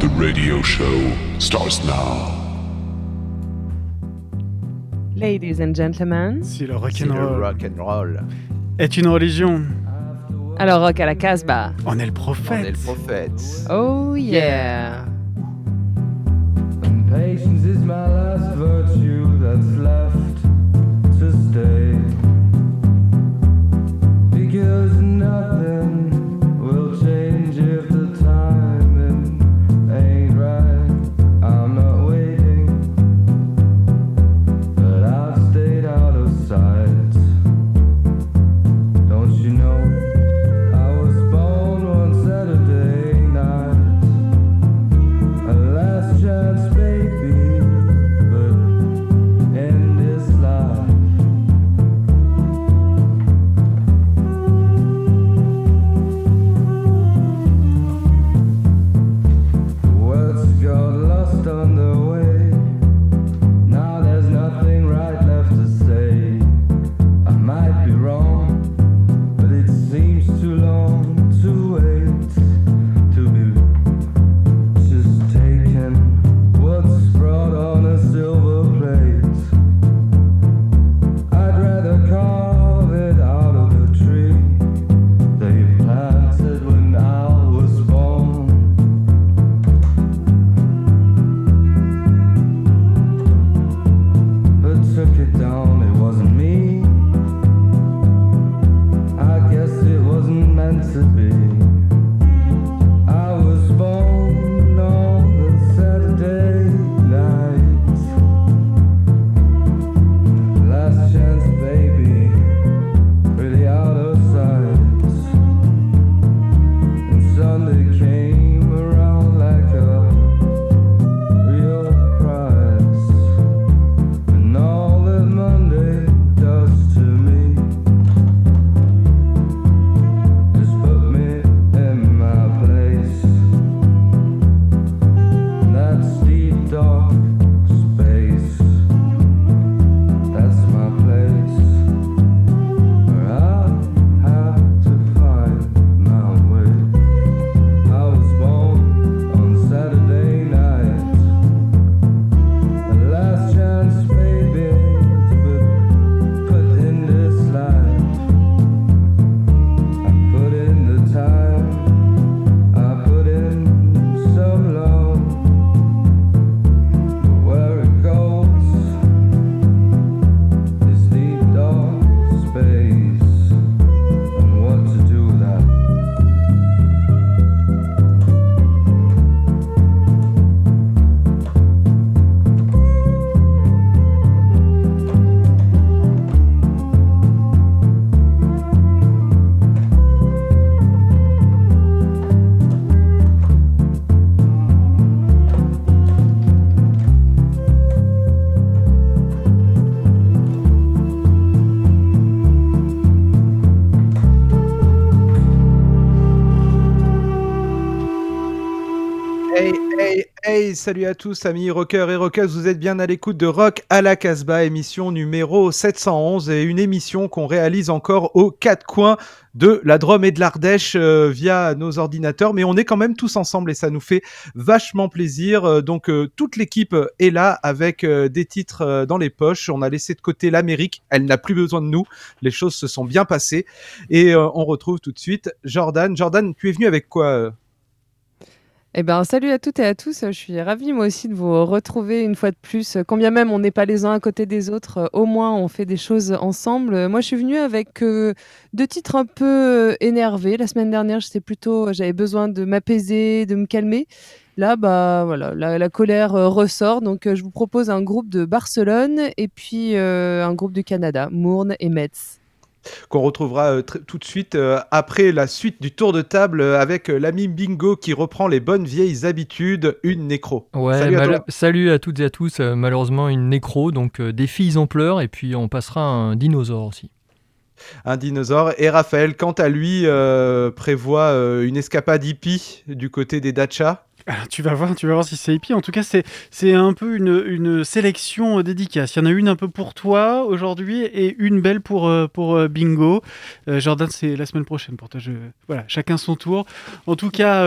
the radio show starts now. Ladies and gentlemen. Si le Si le rock'n'roll rock'n'roll, est une religion, Alors, rock à la Casbah. on est le on prophète. est le prophète. Oh yeah. My last virtue that's left Hey, hey, hey, salut à tous, amis rockers et rockeuses, vous êtes bien à l'écoute de Rock à la Casbah, émission numéro 711, et une émission qu'on réalise encore aux quatre coins de la Drôme et de l'Ardèche euh, via nos ordinateurs, mais on est quand même tous ensemble et ça nous fait vachement plaisir. Euh, donc euh, toute l'équipe est là avec des titres dans les poches. On a laissé de côté l'Amérique, elle n'a plus besoin de nous. Les choses se sont bien passées et on retrouve tout de suite Jordan. Jordan, tu es venu avec quoi Eh ben, salut à toutes et à tous. Je suis ravie, moi aussi, de vous retrouver une fois de plus. Quand bien même on n'est pas les uns à côté des autres, euh, au moins on fait des choses ensemble. Moi, je suis venue avec euh, deux titres un peu euh, énervés. La semaine dernière, j'étais plutôt, j'avais besoin de m'apaiser, de me calmer. Là, bah voilà, la, colère ressort. Donc, je vous propose un groupe de Barcelone et puis un groupe du Canada, Mourne et Metz. Qu'on retrouvera euh, tout de suite euh, après la suite du tour de table euh, avec l'ami Bingo qui reprend les bonnes vieilles habitudes, une nécro. Ouais, Salut à salut toutes et à tous. Malheureusement, une nécro, donc des filles en pleurs, et puis on passera un dinosaure aussi. Un dinosaure. Et Raphaël, quant à lui, euh, prévoit euh, une escapade hippie du côté des Dacha. Alors, tu vas voir, tu vas voir si c'est hippie. En tout cas, c'est c'est un peu une, une sélection euh, dédicace. Il y en a une un peu pour toi aujourd'hui et une belle pour euh, pour euh, Bingo. Jordan, c'est la semaine prochaine pour toi. Je... Voilà, chacun son tour. En tout cas,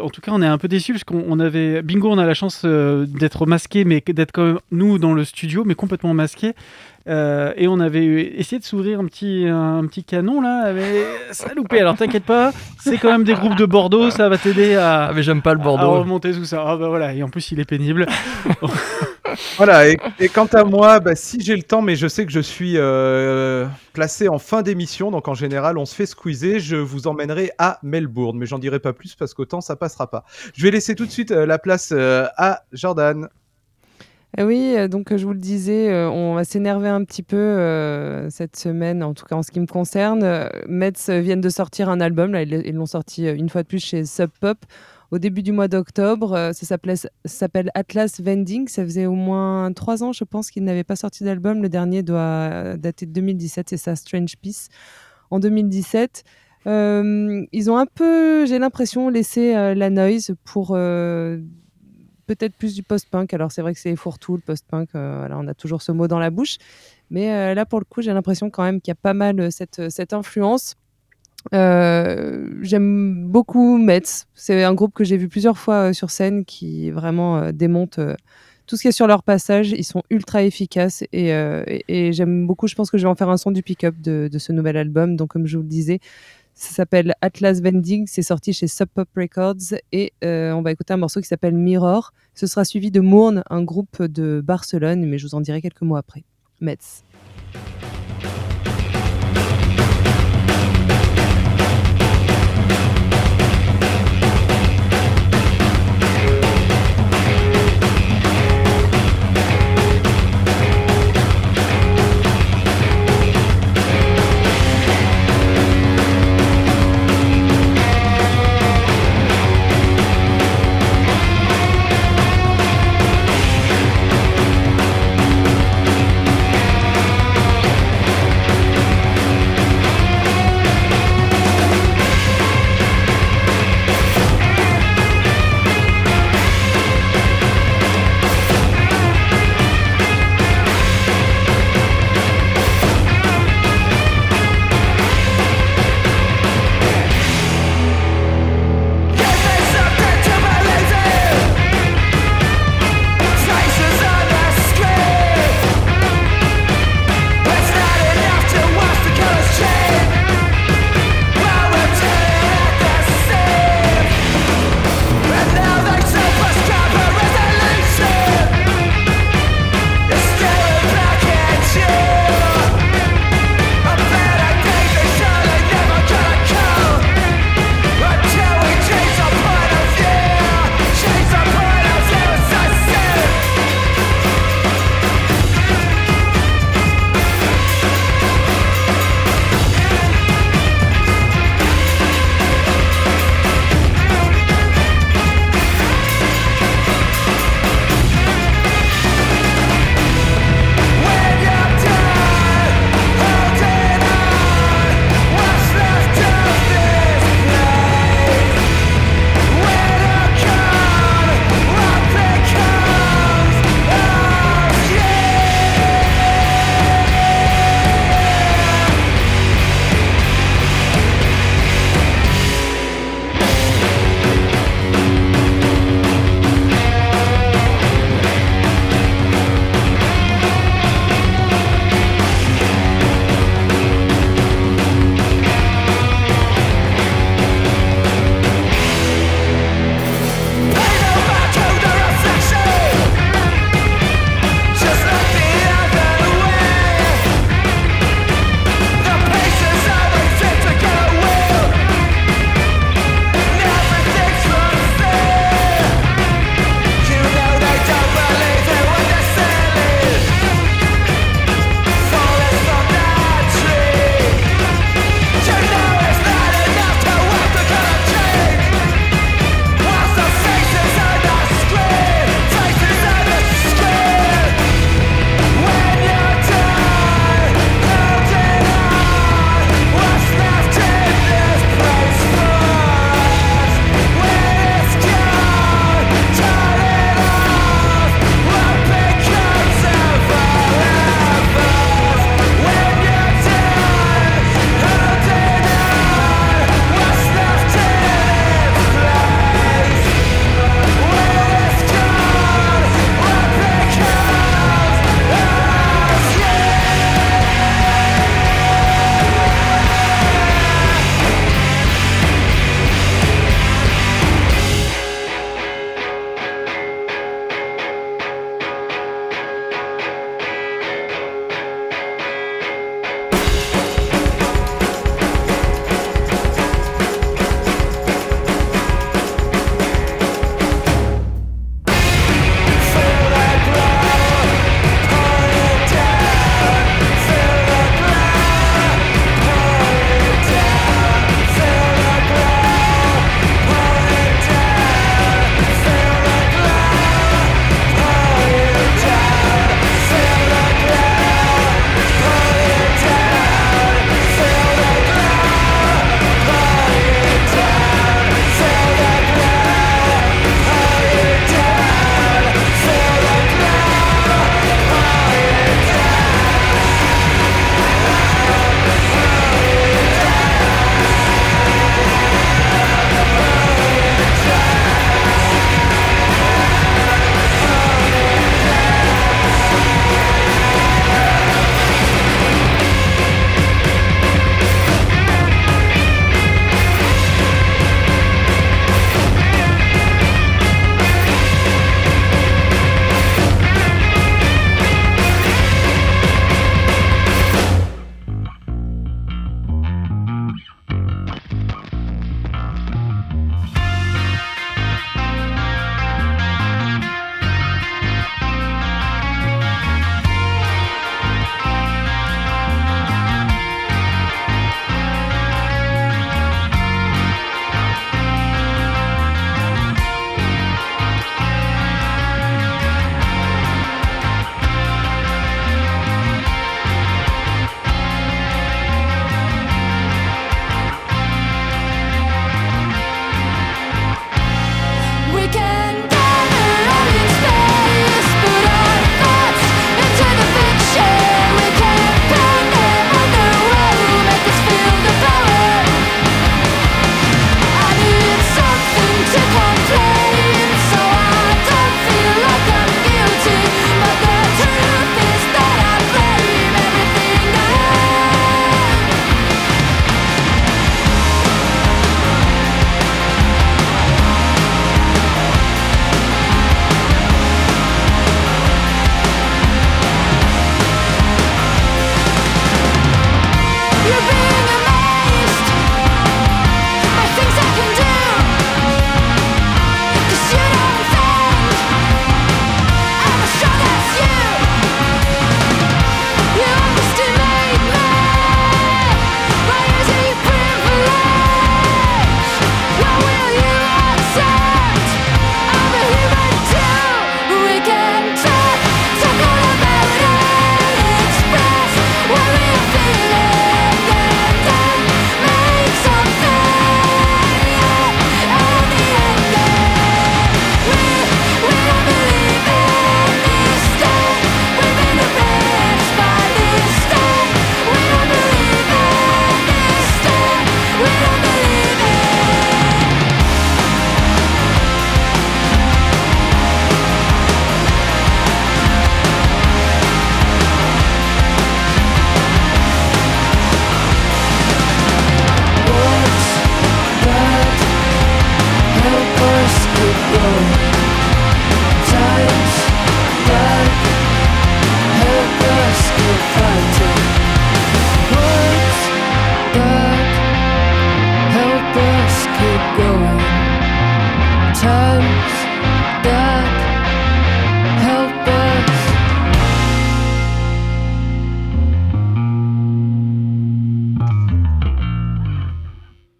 en tout cas, on est un peu déçus parce qu'on on avait Bingo, on a la chance d'être masqué, mais d'être quand même nous dans le studio, mais complètement masqué. Euh, et on avait essayé de s'ouvrir un petit, un petit canon là, mais ça a loupé. Alors t'inquiète pas, c'est quand même des groupes de Bordeaux, ça va t'aider à, Ah, mais j'aime pas le à Bordeaux. remonter tout ça. Ah bah voilà, et en plus il est pénible. Voilà, et, et quant à moi, bah, si j'ai le temps, mais je sais que je suis euh, placé en fin d'émission, donc en général, on se fait squeezer, je vous emmènerai à Melbourne, mais j'en dirai pas plus parce qu'autant ça passera pas. Je vais laisser tout de suite euh, la place euh, à Jordan. Eh oui, euh, donc euh, je vous le disais, euh, on va s'énerver un petit peu euh, cette semaine, en tout cas en ce qui me concerne. Euh, viennent de sortir un album, là, ils l'ont sorti une fois de plus chez Sub Pop au début du mois d'octobre. Ça s'appelle Atlas Vending. Ça faisait au moins trois ans, je pense, qu'ils n'avaient pas sorti d'album. Le dernier doit dater de 2017, c'est ça, Strange Peace, en 2017. Euh, ils ont un peu, j'ai l'impression, laissé la noise pour euh, peut-être plus du post-punk. Alors c'est vrai que c'est fourre-tout, le post-punk, euh, on a toujours ce mot dans la bouche. Mais euh, là, pour le coup, j'ai l'impression quand même qu'il y a pas mal euh, cette, influence. J'aime beaucoup Metz. C'est un groupe que j'ai vu plusieurs fois sur scène qui vraiment euh, démonte tout ce qui est sur leur passage. Ils sont ultra efficaces et j'aime beaucoup. Je pense que je vais en faire un son du pick-up de, de ce nouvel album. Donc, comme je vous le disais, ça s'appelle Atlas Vending. C'est sorti chez Sub Pop Records et euh, on va écouter un morceau qui s'appelle Mirror. Ce sera suivi de Mourne, un groupe de Barcelone, mais je vous en dirai quelques mots après. Metz.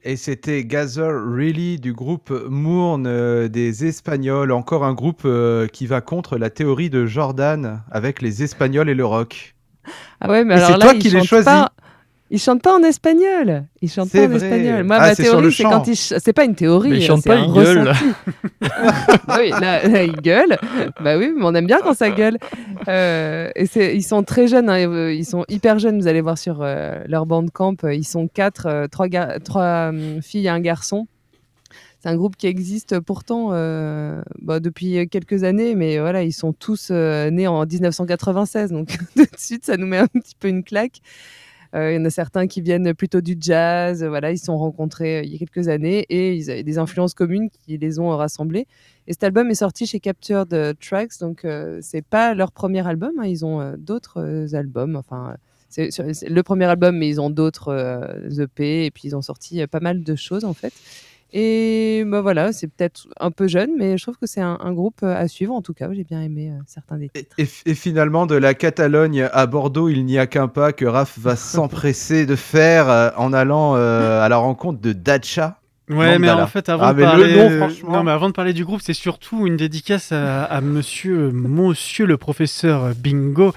Et c'était Gather Really du groupe Mourne euh, des Espagnols, encore un groupe euh, qui va contre la théorie de Jordan avec les Espagnols et le rock. Ah ouais, mais alors c'est là, toi qui chantent choisis. pas- Ils chantent pas en espagnol. Ils chantent pas en vrai. espagnol. Moi, Ah, ma théorie, c'est quand ils. ch- C'est pas une théorie. Mais ils euh, chantent pas, ils gueulent. Ah oui, là, là, ils gueulent. Bah oui, mais on aime bien quand ça gueule. Euh, et ils sont très jeunes. hein, euh, Ils sont hyper jeunes. Vous allez voir sur euh, leur bandcamp. euh, Ils sont quatre, euh, trois, gar- trois hum, filles et un garçon. C'est un groupe qui existe pourtant euh, bah, depuis quelques années, mais voilà, ils sont tous euh, nés en 1996, donc tout de suite, ça nous met un petit peu une claque. Euh, Il y en a certains qui viennent plutôt du jazz, euh, voilà, ils se sont rencontrés euh, il y a quelques années et ils avaient des influences communes qui les ont rassemblés. Et cet album est sorti chez Captured Tracks, donc c'est pas leur premier album, hein, ils ont d'autres albums, enfin. C'est le premier album, mais ils ont d'autres EP et puis ils ont sorti pas mal de choses en fait. Et bah voilà, c'est peut-être un peu jeune, mais je trouve que c'est un, un groupe euh, à suivre. En tout cas, j'ai bien aimé euh, certains des Et, titres. et- et finalement, de la Catalogne à Bordeaux, il n'y a qu'un pas que Raph va s'empresser de faire euh, en allant euh, à la rencontre de Dacha. Ouais, mais en fait, avant Ah, de mais le parler, nom, franchement. non, mais avant de parler du groupe, c'est surtout une dédicace à, à Monsieur, Monsieur le professeur Bingo,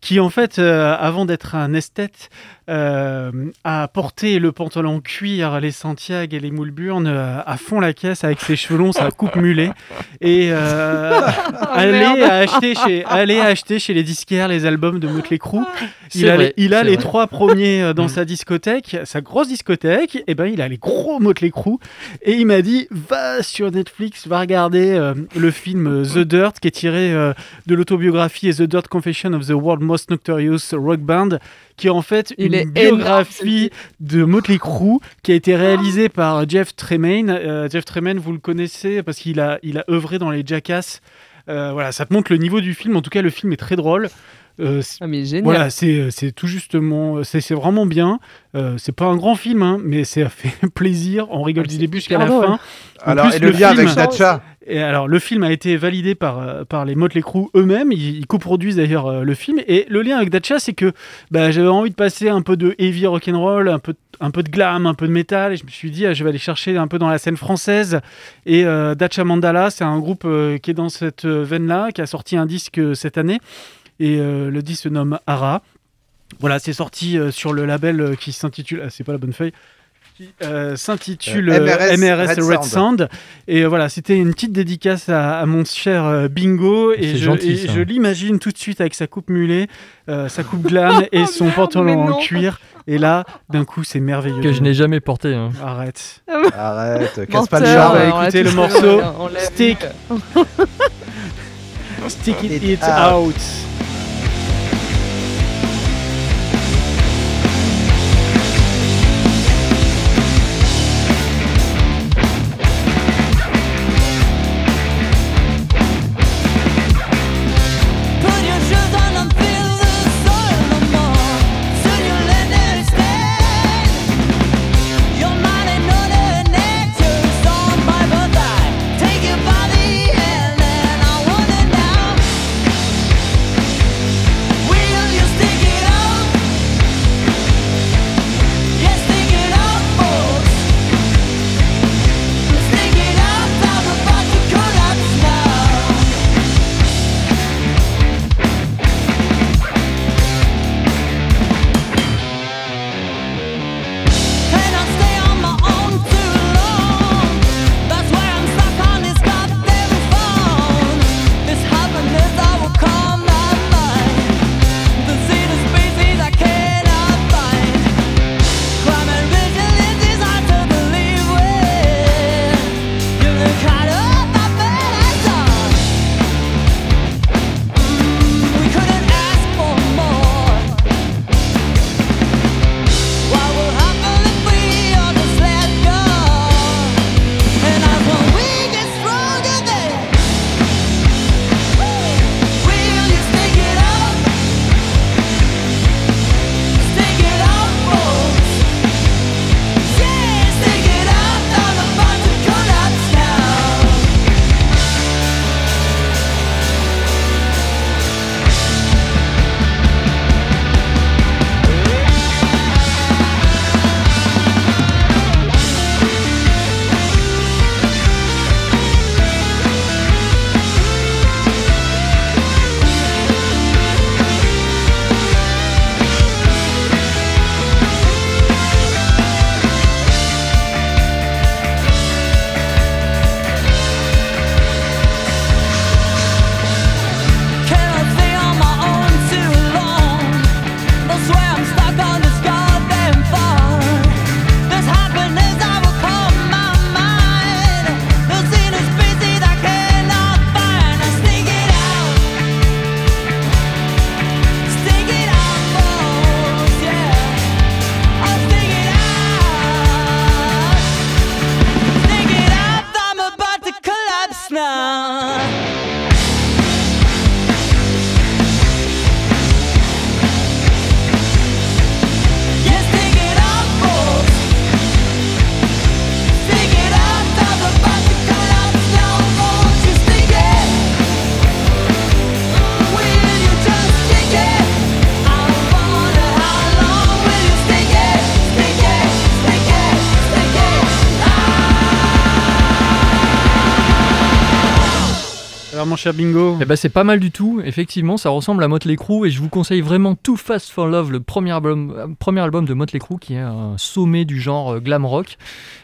qui en fait, euh, avant d'être un esthète, euh, a porté le pantalon cuir, les Santiago et les Moulburnes euh, à fond la caisse avec ses cheveux longs, sa coupe mulet, et euh, aller merde. acheter chez, aller acheter chez les disquaires les albums de Motley Crue. Il C'est a, vrai, les, il a les vrai. trois premiers dans Mm. sa discothèque, sa grosse discothèque, et ben il a les gros Motley Crue. Et il m'a dit va sur Netflix, va regarder euh, le film The Dirt qui est tiré euh, de l'autobiographie The Dirt Confession of the World Most Notorious Rock Band, qui est en fait Il une est biographie de Motley Crue qui a été réalisée par Jeff Tremaine. Euh, Jeff Tremaine, vous le connaissez parce qu'il a, il a œuvré dans les Jackass. Euh, voilà, ça te montre le niveau du film. En tout cas, le film est très drôle. Euh, Ah, mais génial. voilà, c'est c'est tout justement, c'est c'est vraiment bien. Euh, c'est pas un grand film, hein, mais ça fait plaisir. On rigole Ah, du début jusqu'à la drôle. fin. En Alors, plus, et le, le lien film- avec Dacha. Et alors, le film a été validé par, euh, par les Motley Crue eux-mêmes. Ils, ils coproduisent d'ailleurs euh, le film. Et le lien avec Dacha, c'est que bah, j'avais envie de passer un peu de heavy rock'n'roll, un peu, un peu de glam, un peu de métal. Et je me suis dit, ah, je vais aller chercher un peu dans la scène française. Et euh, Mandala, c'est un groupe euh, qui est dans cette veine-là, qui a sorti un disque cette année. Et le disque se nomme Ara. Voilà, c'est sorti sur le label qui s'intitule. ah, c'est pas la bonne feuille. Qui euh, s'intitule Euh, euh, MRS MRS, Red Red, Sound. Sound. Et euh, voilà, c'était une petite dédicace à, à mon cher euh, Bingo. Et je, gentil, et ça. je l'imagine tout de suite avec sa coupe mulet, euh, sa coupe glam et son merde, pantalon en cuir. Et là, d'un coup, c'est merveilleux. que je n'ai jamais porté. hein. Arrête. Arrête, casse pas le charme. ouais. on l'a écoutez le morceau. vu, on l'a vu. Stick. Stick it, It it out. out. Cher Bingo Eh ben, c'est pas mal du tout, effectivement, ça ressemble à Motley Crue et je vous conseille vraiment Too Fast for Love, le premier album, euh, premier album de Motley Crue qui est un sommet du genre euh, glam rock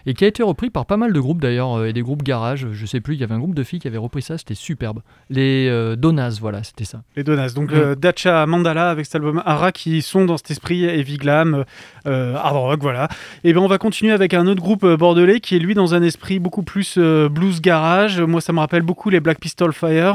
et qui a été repris par pas mal de groupes d'ailleurs euh, et des groupes garage. Je sais plus, il y avait un groupe de filles qui avait repris ça, c'était superbe. Les euh, Donas, voilà, c'était ça. Les Donas. Donc Mm. euh, Dacha Mandala avec cet album Ara qui sont dans cet esprit heavy glam, euh, hard rock, voilà. Et ben on va continuer avec un autre groupe bordelais qui est lui dans un esprit beaucoup plus euh, blues garage. Moi ça me rappelle beaucoup les Black Pistol Fire.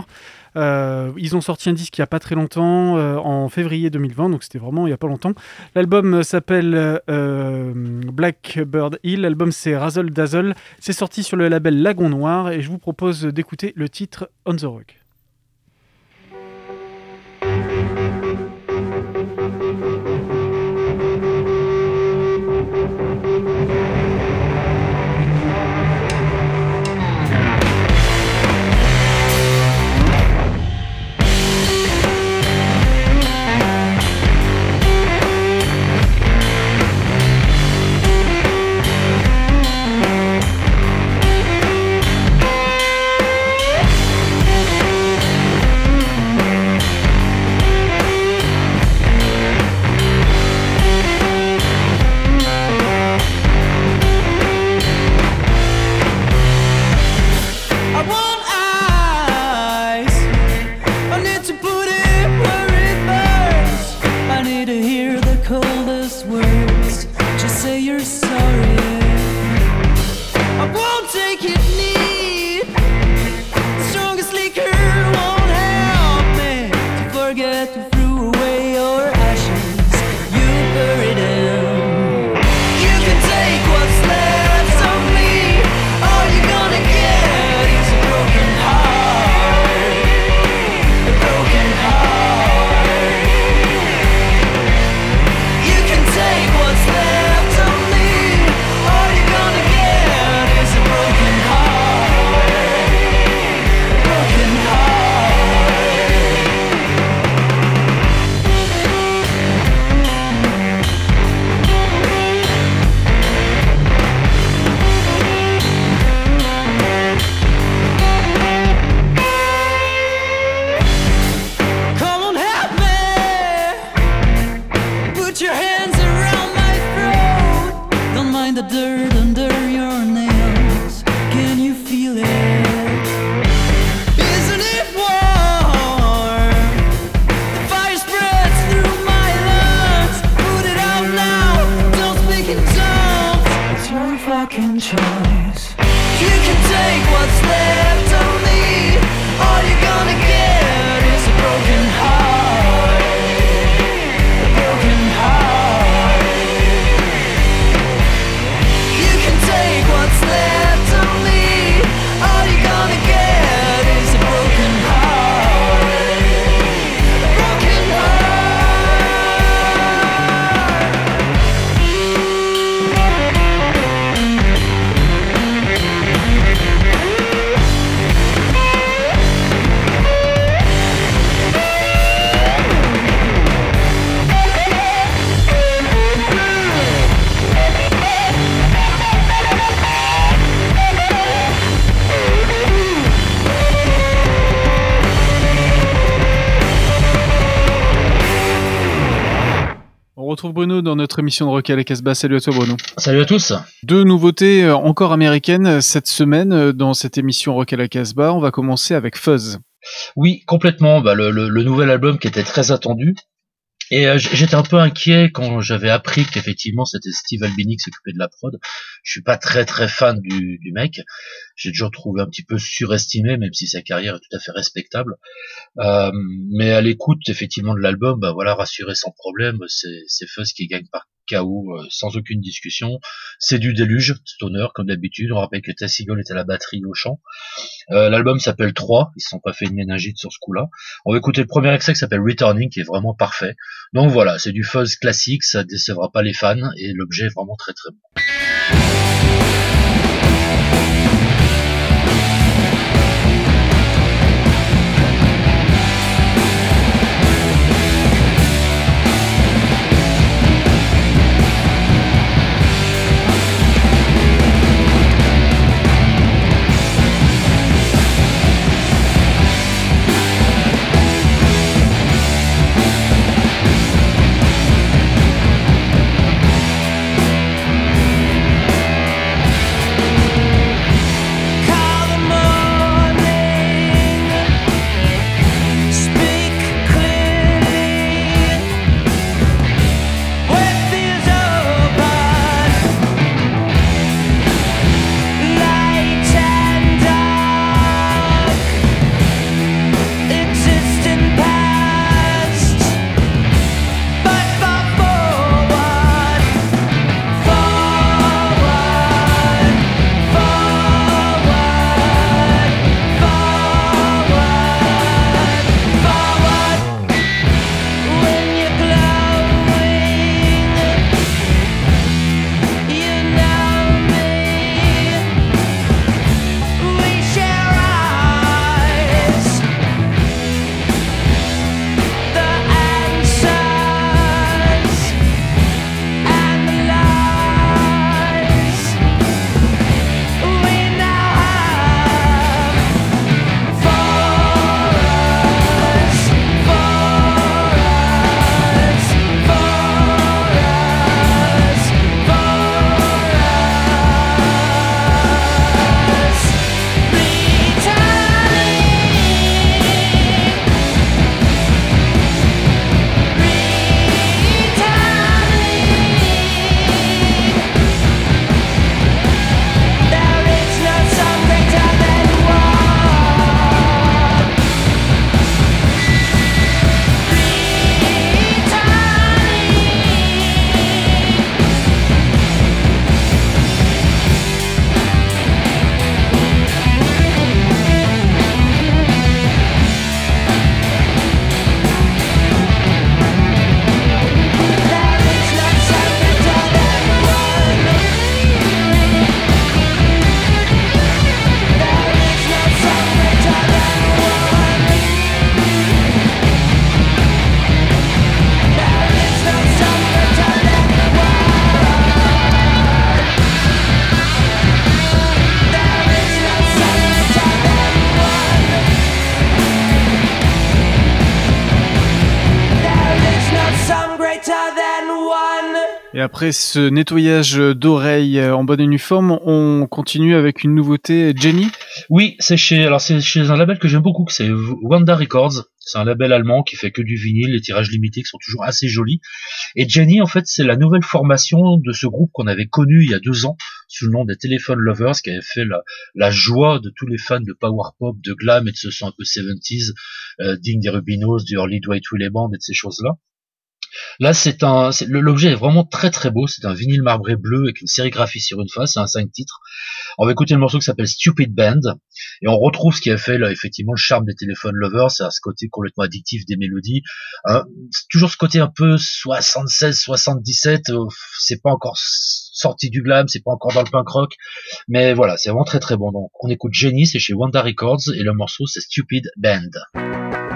Euh, ils ont sorti un disque il n'y a pas très longtemps, euh, en février 2020, donc c'était vraiment il n'y a pas longtemps. L'album euh, s'appelle Blackbird Hill, l'album c'est Razzle Dazzle, c'est sorti sur le label Lagon Noir et je vous propose d'écouter le titre On the Rock. feeling. Bruno dans notre émission de Rock à la Casbah. Salut à toi Bruno. Salut à tous. Deux nouveautés euh, encore américaines euh, cette semaine euh, dans cette émission Rock à la Casbah. On va commencer avec Fuzz. Oui, complètement. Bah, le, le- le nouvel album qui était très attendu. Et euh, j'étais un peu inquiet quand j'avais appris qu'effectivement c'était Steve Albini qui s'occupait de la prod. Je suis pas très très fan du, du mec. J'ai toujours trouvé un petit peu surestimé, même si sa carrière est tout à fait respectable. Euh, mais à l'écoute effectivement de l'album, bah voilà, rassuré sans problème, c'est c'est Fuzz qui gagne par KO euh, sans aucune discussion. C'est du déluge, stoner comme d'habitude. On rappelle que Eagle était à la batterie au chant. Euh, L'album s'appelle 3, ils se sont pas fait une méningite sur ce coup-là. On va écouter le premier extrait qui s'appelle Returning, qui est vraiment parfait. Donc voilà, c'est du fuzz classique, ça décevra pas les fans, et l'objet est vraiment très très bon. Après ce nettoyage d'oreilles euh, en bonne et nue forme, on continue avec une nouveauté, Jenny. Oui, c'est chez, chez un label que j'aime beaucoup, c'est Wanda Records. C'est un label allemand qui fait que du vinyle, les tirages limités qui sont toujours assez jolis. Et Jenny, en fait, c'est la nouvelle formation de ce groupe qu'on avait connu il y a deux ans sous le nom des Telephone Lovers, qui avait fait la, joie de tous les fans de power pop, de glam et de ce son un peu 70s, euh, digne des Rubinos, du Early Dwight Willie Band et de ces choses-là. Là, c'est un, l'objet est vraiment très très beau. C'est un vinyle marbré bleu avec une sérigraphie sur une face. C'est un 5 titres. On va écouter le morceau qui s'appelle Stupid Band. Et on retrouve ce qui a fait là, effectivement le charme des téléphones lovers, c'est à ce côté complètement addictif des mélodies. Hein, toujours ce côté un peu 76, 77. euh, c'est pas encore sorti du glam, c'est pas encore dans le punk rock, mais voilà, c'est vraiment très très bon. Donc on écoute Jenny, c'est chez Wanda Records et le morceau c'est Stupid Band.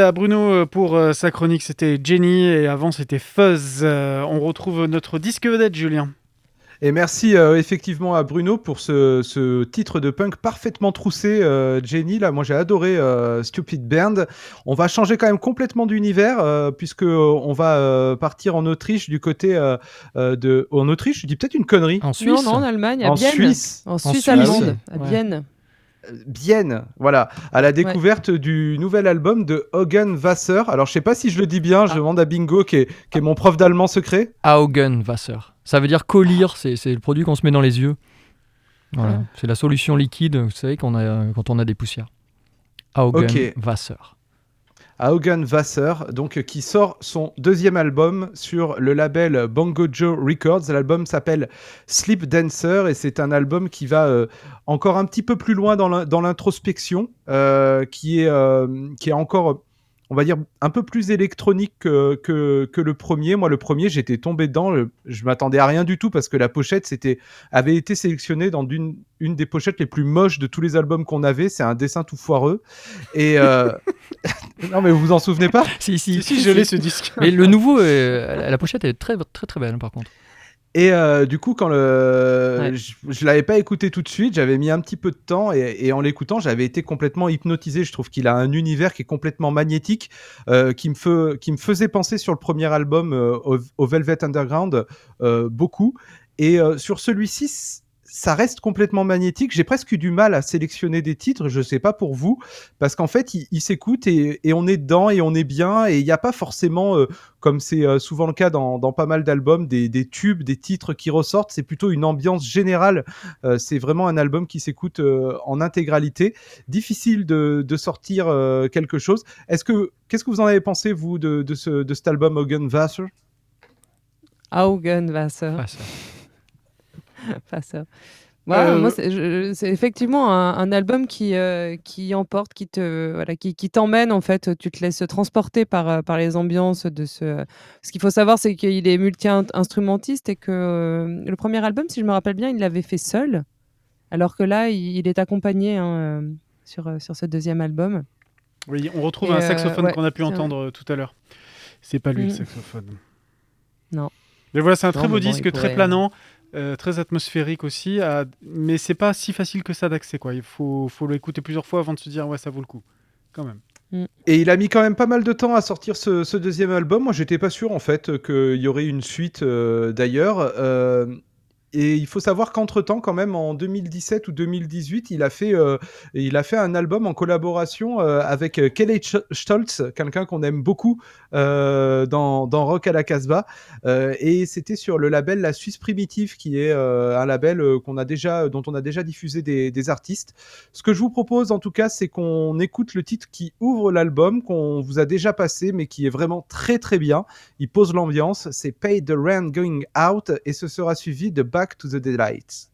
À Bruno euh, pour euh, sa chronique. C'était Jenny et avant c'était Fuzz. Euh, on retrouve notre disque vedette, Julien. Et merci euh, effectivement à Bruno pour ce, ce titre de punk parfaitement troussé, euh, Jenny. Là, moi j'ai adoré euh, Stupid Band. On va changer quand même complètement d'univers euh, puisque on va euh, partir en Autriche du côté de. En Autriche, je dis peut-être une connerie. En Suisse. Non, non, en Allemagne, à En Vienne. Suisse. En Suisse Suisse. allemande, Ah à. Bienne, voilà, à la découverte du nouvel album de Hogan Wasser. Alors, je sais pas si je le dis bien, je Ah. demande à Bingo, qui est, qui est mon prof d'allemand secret. Augenwasser. Ça veut dire collyre, c'est c'est le produit qu'on se met dans les yeux. Voilà. C'est la solution liquide, vous savez, qu'on a, quand on a des poussières. Augenwasser. Hogan Wasser, donc qui sort son deuxième album sur le label Bongo Joe Records. L'album s'appelle Sleep Dancer et c'est un album qui va euh, encore un petit peu plus loin dans l'in- dans l'introspection, euh, qui euh, qui est encore on va dire un peu plus électronique que, que, que le premier. Moi, le premier, j'étais tombé dedans. Je m'attendais à rien du tout parce que la pochette c'était avait été sélectionnée dans une, une des pochettes les plus moches de tous les albums qu'on avait. C'est un dessin tout foireux. Et euh, non, mais vous vous en souvenez pas? Si, si, Si, si, je l'ai ce disque. Mais le nouveau, euh, la la pochette est très, très, très belle, par contre. Et euh, du coup, quand le, Ouais. je, je l'avais pas écouté tout de suite, j'avais mis un petit peu de temps et, et en l'écoutant, j'avais été complètement hypnotisé. Je trouve qu'il a un univers qui est complètement magnétique, euh, qui me fe- qui me faisait penser sur le premier album euh, au, au Velvet Underground euh, beaucoup. Et sur celui-ci, ça reste complètement magnétique. J'ai presque eu du mal à sélectionner des titres, je sais pas pour vous, parce qu'en fait, il, il s'écoute et, et on est dedans et on est bien et il n'y a pas forcément, euh, comme c'est euh, souvent le cas dans, dans pas mal d'albums, des, des tubes, des titres qui ressortent. C'est plutôt une ambiance générale. Euh, c'est vraiment un album qui s'écoute euh, en intégralité. Difficile de, de sortir euh, quelque chose. Est-ce que qu'est-ce que vous en avez pensé vous de, de, ce, de cet album Hogan Wasser Augenwasser. Ça. Pas ça. Euh, moi, c'est je- c'est effectivement un, un album qui, euh, qui emporte, qui te, voilà, qui, qui t'emmène en fait. Tu te laisses transporter par, euh, par les ambiances de ce. Ce qu'il faut savoir, c'est qu'il est multi-instrumentiste et que euh, le premier album, si je me rappelle bien, il l'avait fait seul, alors que là, il, il est accompagné hein, euh, sur, euh, sur ce deuxième album. Oui, on retrouve Et, un euh, saxophone ouais, qu'on a pu c'est entendre euh, tout à l'heure. C'est pas lui le Mm. saxophone. Non. Mais voilà, c'est un très Non, beau mais bon, disque, très pourrait- planant, euh, très atmosphérique aussi. à- Mais c'est pas si facile que ça d'accès, quoi. Il faut, faut l'écouter plusieurs fois avant de se dire ouais, ça vaut le coup, quand même. Et il a mis quand même pas mal de temps à sortir ce, ce deuxième album. Moi, j'étais pas sûr en fait qu'il y aurait une suite euh, d'ailleurs. Et il faut savoir qu'entre temps, quand même, en 2017 ou 2018, il a fait, euh, il a fait un album en collaboration euh, avec euh, Kelly Stoltz, quelqu'un qu'on aime beaucoup dans, dans Rock à la Casbah. Et c'était sur le label La Suisse Primitive, qui est un label qu'on a déjà, dont on a déjà diffusé des, des artistes. Ce que je vous propose en tout cas, c'est qu'on écoute le titre qui ouvre l'album, qu'on vous a déjà passé, mais qui est vraiment très très bien. Il pose l'ambiance, c'est Pay the Rent Going Out, et ce sera suivi de Back to the Delights.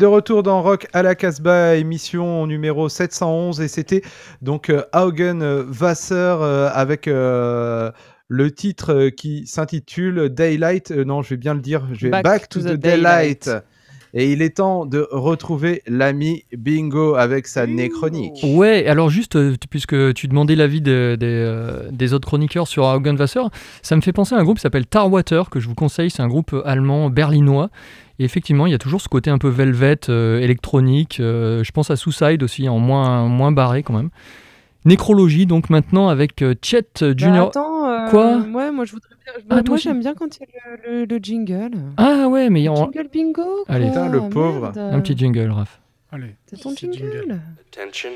De retour dans Rock à la Casbah, émission numéro 711. Et c'était donc euh, Haugen euh, Wasser euh, avec euh, le titre qui s'intitule Daylight. non, je vais bien le dire. Je vais Back, to, the, Daylight. Et il est temps de retrouver l'ami Bingo avec sa néchronique. Ouais, alors juste, euh, puisque tu demandais l'avis de- des, euh, des autres chroniqueurs sur Augenwasser, ça me fait penser à un groupe qui s'appelle Tarwater, que je vous conseille, c'est un groupe allemand berlinois. Et effectivement, il y a toujours ce côté un peu velvet, euh, électronique. euh, je pense à Suicide aussi, en moins, moins barré quand même. Nécrologie, donc maintenant avec euh, Chet Bah, Junior. attends, euh, Quoi? Ouais, moi je voudrais bien. Ah, toi moi aussi j'aime bien quand il y a le, le- le jingle. Ah ouais, mais en- Jingle bingo. Allez. quoi, Putain, le pauvre. merde. un petit jingle, Raph. Allez. C'est ton c'est jingle. jingle. Attention.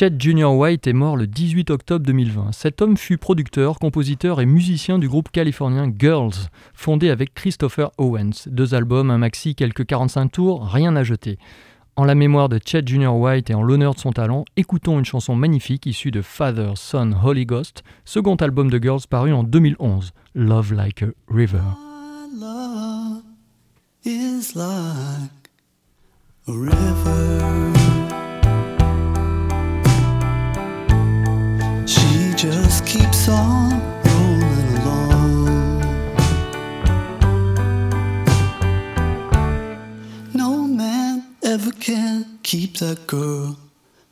Chet Junior White est mort le 18 octobre 2020. Cet homme fut producteur, compositeur et musicien du groupe californien Girls, fondé avec Christopher Owens. Deux albums, un maxi, quelques 45 tours, rien à jeter. En la mémoire de Chet Junior White et en l'honneur de son talent, écoutons une chanson magnifique issue de Father, Son, Holy Ghost, second album de Girls paru en 2011, Love Like a River. like a river. Just keeps on rolling along. No man ever can keep that girl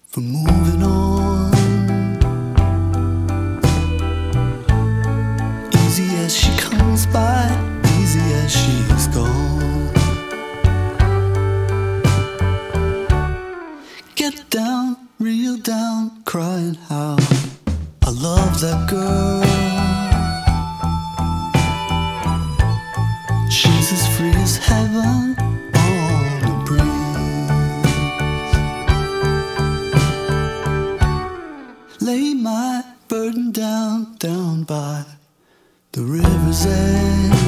from moving on. Easy as she comes by, easy as she's gone. Get down, real down, crying how I love that girl. She's as free as heaven on the breeze. Lay my burden down, down by the river's edge.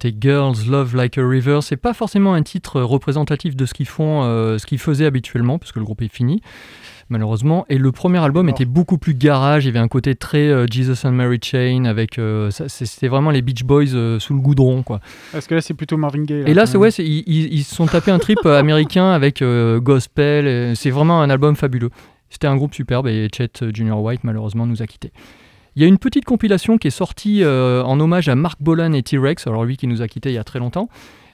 C'était Girls Love Like a River. C'est pas forcément un titre représentatif de ce qu'ils font, euh, ce qu'ils faisaient habituellement, parce que le groupe est fini, malheureusement. Et le premier album était beaucoup plus garage. Il y avait un côté très euh, Jesus and Mary Chain, avec euh, c'était vraiment les Beach Boys sous le goudron, quoi. Parce que là, c'est plutôt Marvin Gaye. Et là, c'est ouais, ils, ils- se sont tapés un trip américain avec gospel. C'est vraiment un album fabuleux. C'était un groupe superbe et Chet Junior White malheureusement nous a quittés. Il y a une petite compilation qui est sortie euh, en hommage à Mark Bolan et T-Rex, alors lui qui nous a quittés il y a très longtemps.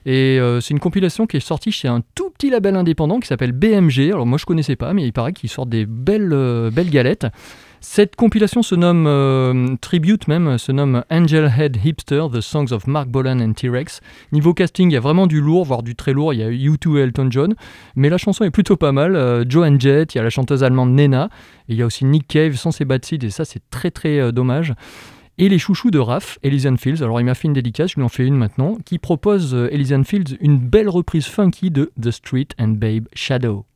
Et euh, c'est une compilation qui est sortie chez un tout petit label indépendant qui s'appelle BMG. Alors moi je connaissais pas, mais il paraît qu'ils sortent des belles, euh, belles galettes. Cette compilation se nomme, euh, tribute même, se nomme Angel Head Hipster, The Songs of Mark Bolan and T-Rex. Niveau casting, il y a vraiment du lourd, voire du très lourd. Il y a U2 et Elton John. Mais la chanson est plutôt pas mal. Euh, Joan Jett, il y a la chanteuse allemande Nena. Et il y a aussi Nick Cave sans ses bad. Et ça, c'est très très euh, dommage. Et les chouchous de Raph, Elysian Fields. Alors il m'a fait une dédicace, je lui en fais une maintenant, qui propose euh, Elysian Fields une belle reprise funky de The Street and Babe Shadow.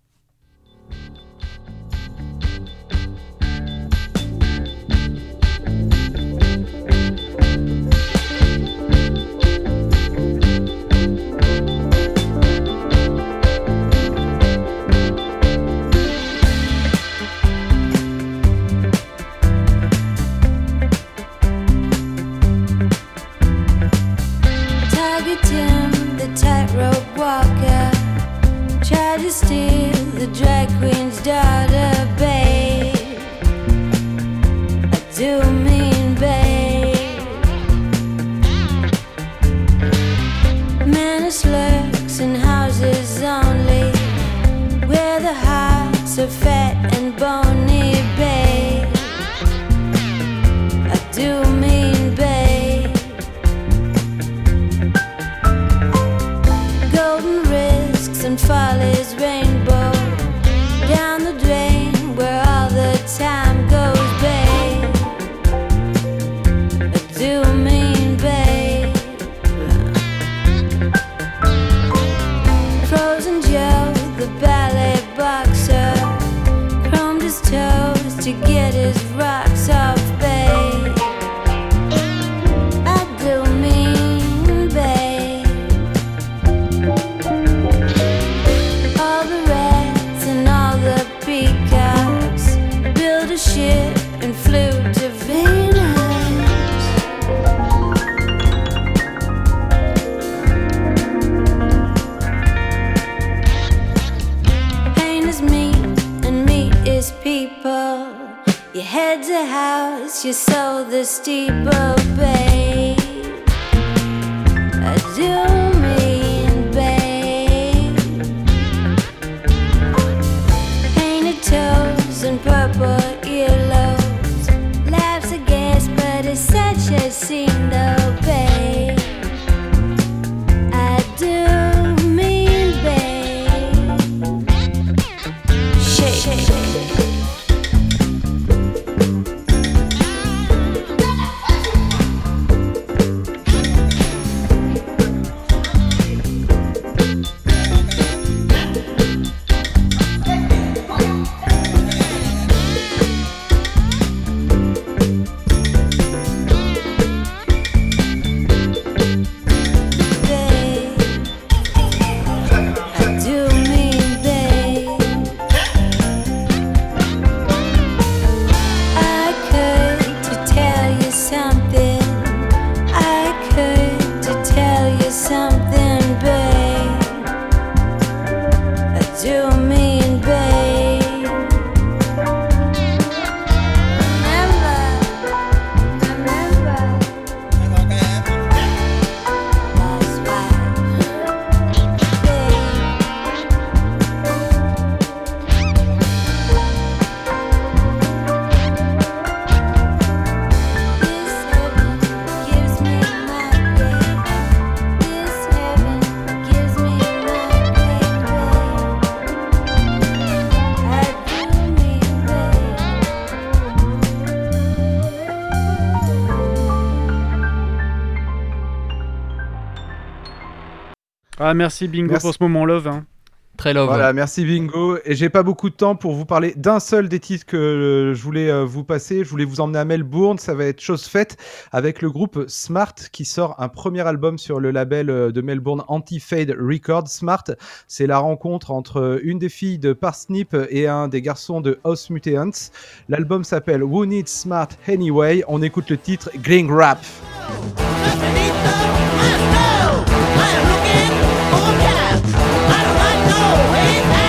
Such a Ah, merci Bingo Merci. pour ce moment love. hein. Très love. Voilà, merci Bingo. Et j'ai pas beaucoup de temps pour vous parler d'un seul des titres que euh, je voulais euh, vous passer. Je voulais vous emmener à Melbourne. Ça va être chose faite avec le groupe Smart qui sort un premier album sur le label euh, de Melbourne Anti-Fade Records. Smart, c'est la rencontre entre une des filles de Parsnip et un des garçons de House Mutants. L'album s'appelle Who Needs Smart Anyway. On écoute le titre Gling Rap. ain't that?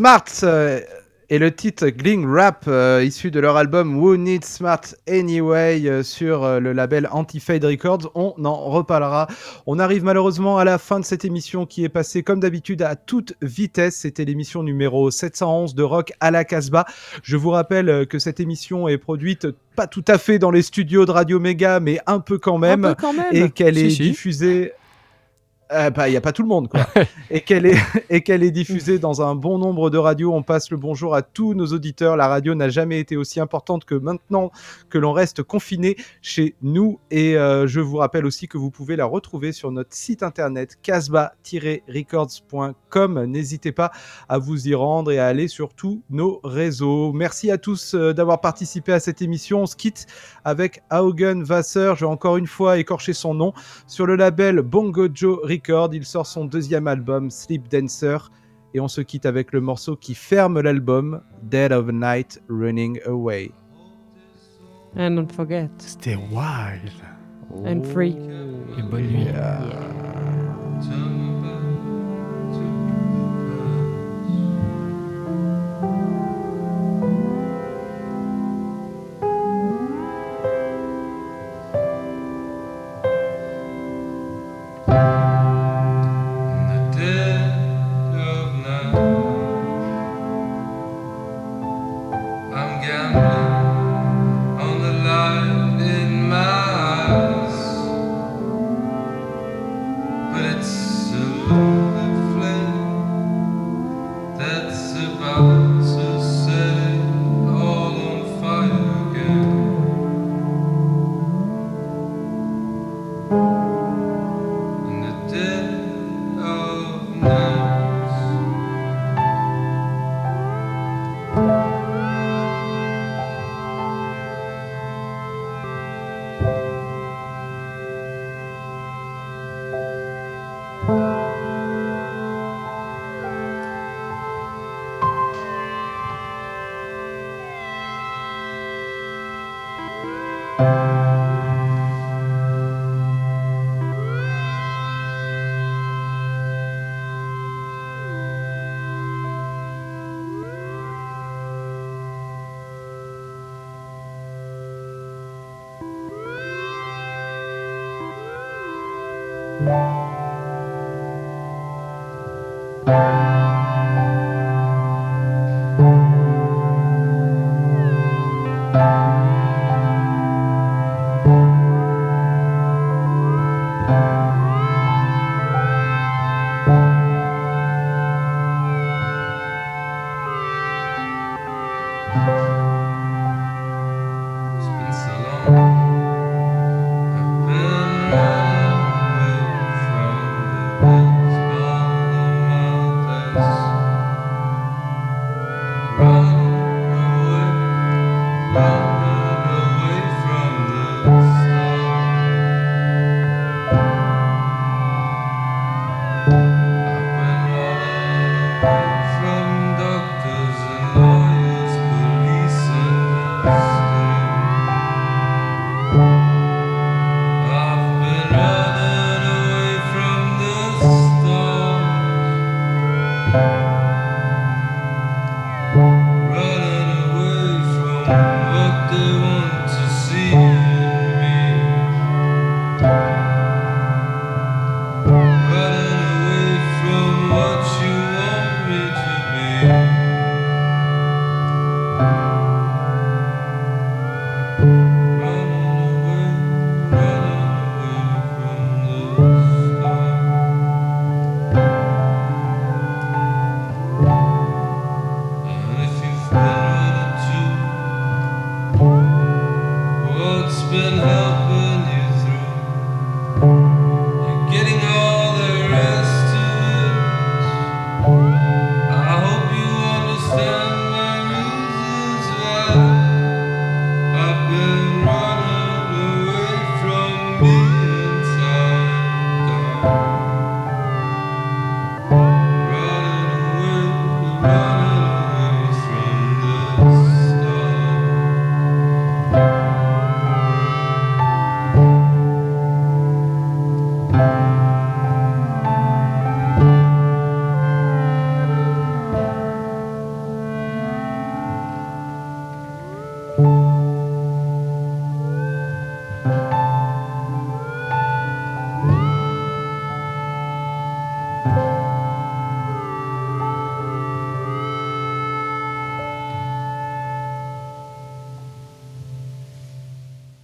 Smart euh, et le titre Gling Rap, euh, issu de leur album Who Needs Smart Anyway euh, sur euh, le label Anti-Fade Records. On en reparlera. On arrive malheureusement à la fin de cette émission qui est passée comme d'habitude à toute vitesse. C'était l'émission numéro 711 de Rock à la Casbah. Je vous rappelle que cette émission est produite pas tout à fait dans les studios de Radio Méga, mais un peu quand même. Un peu quand même. Et qu'elle Si, est si. diffusée. Euh, bah, il n'y a pas tout le monde, quoi. et qu'elle est, et qu'elle est diffusée dans un bon nombre de radios. On passe le bonjour à tous nos auditeurs. La radio n'a jamais été aussi importante que maintenant que l'on reste confiné chez nous. Et euh, je vous rappelle aussi que vous pouvez la retrouver sur notre site internet casbah-records.com. N'hésitez pas à vous y rendre et à aller sur tous nos réseaux. Merci à tous euh, d'avoir participé à cette émission. On se quitte avec Haugen Wasser. Je vais encore une fois écorcher son nom. Sur le label Bongo Joe Records, il sort son deuxième album Sleep Dancer. Et on se quitte avec le morceau qui ferme l'album Dead of Night Running Away. And don't forget. Stay wild. And free. Et bonne nuit. the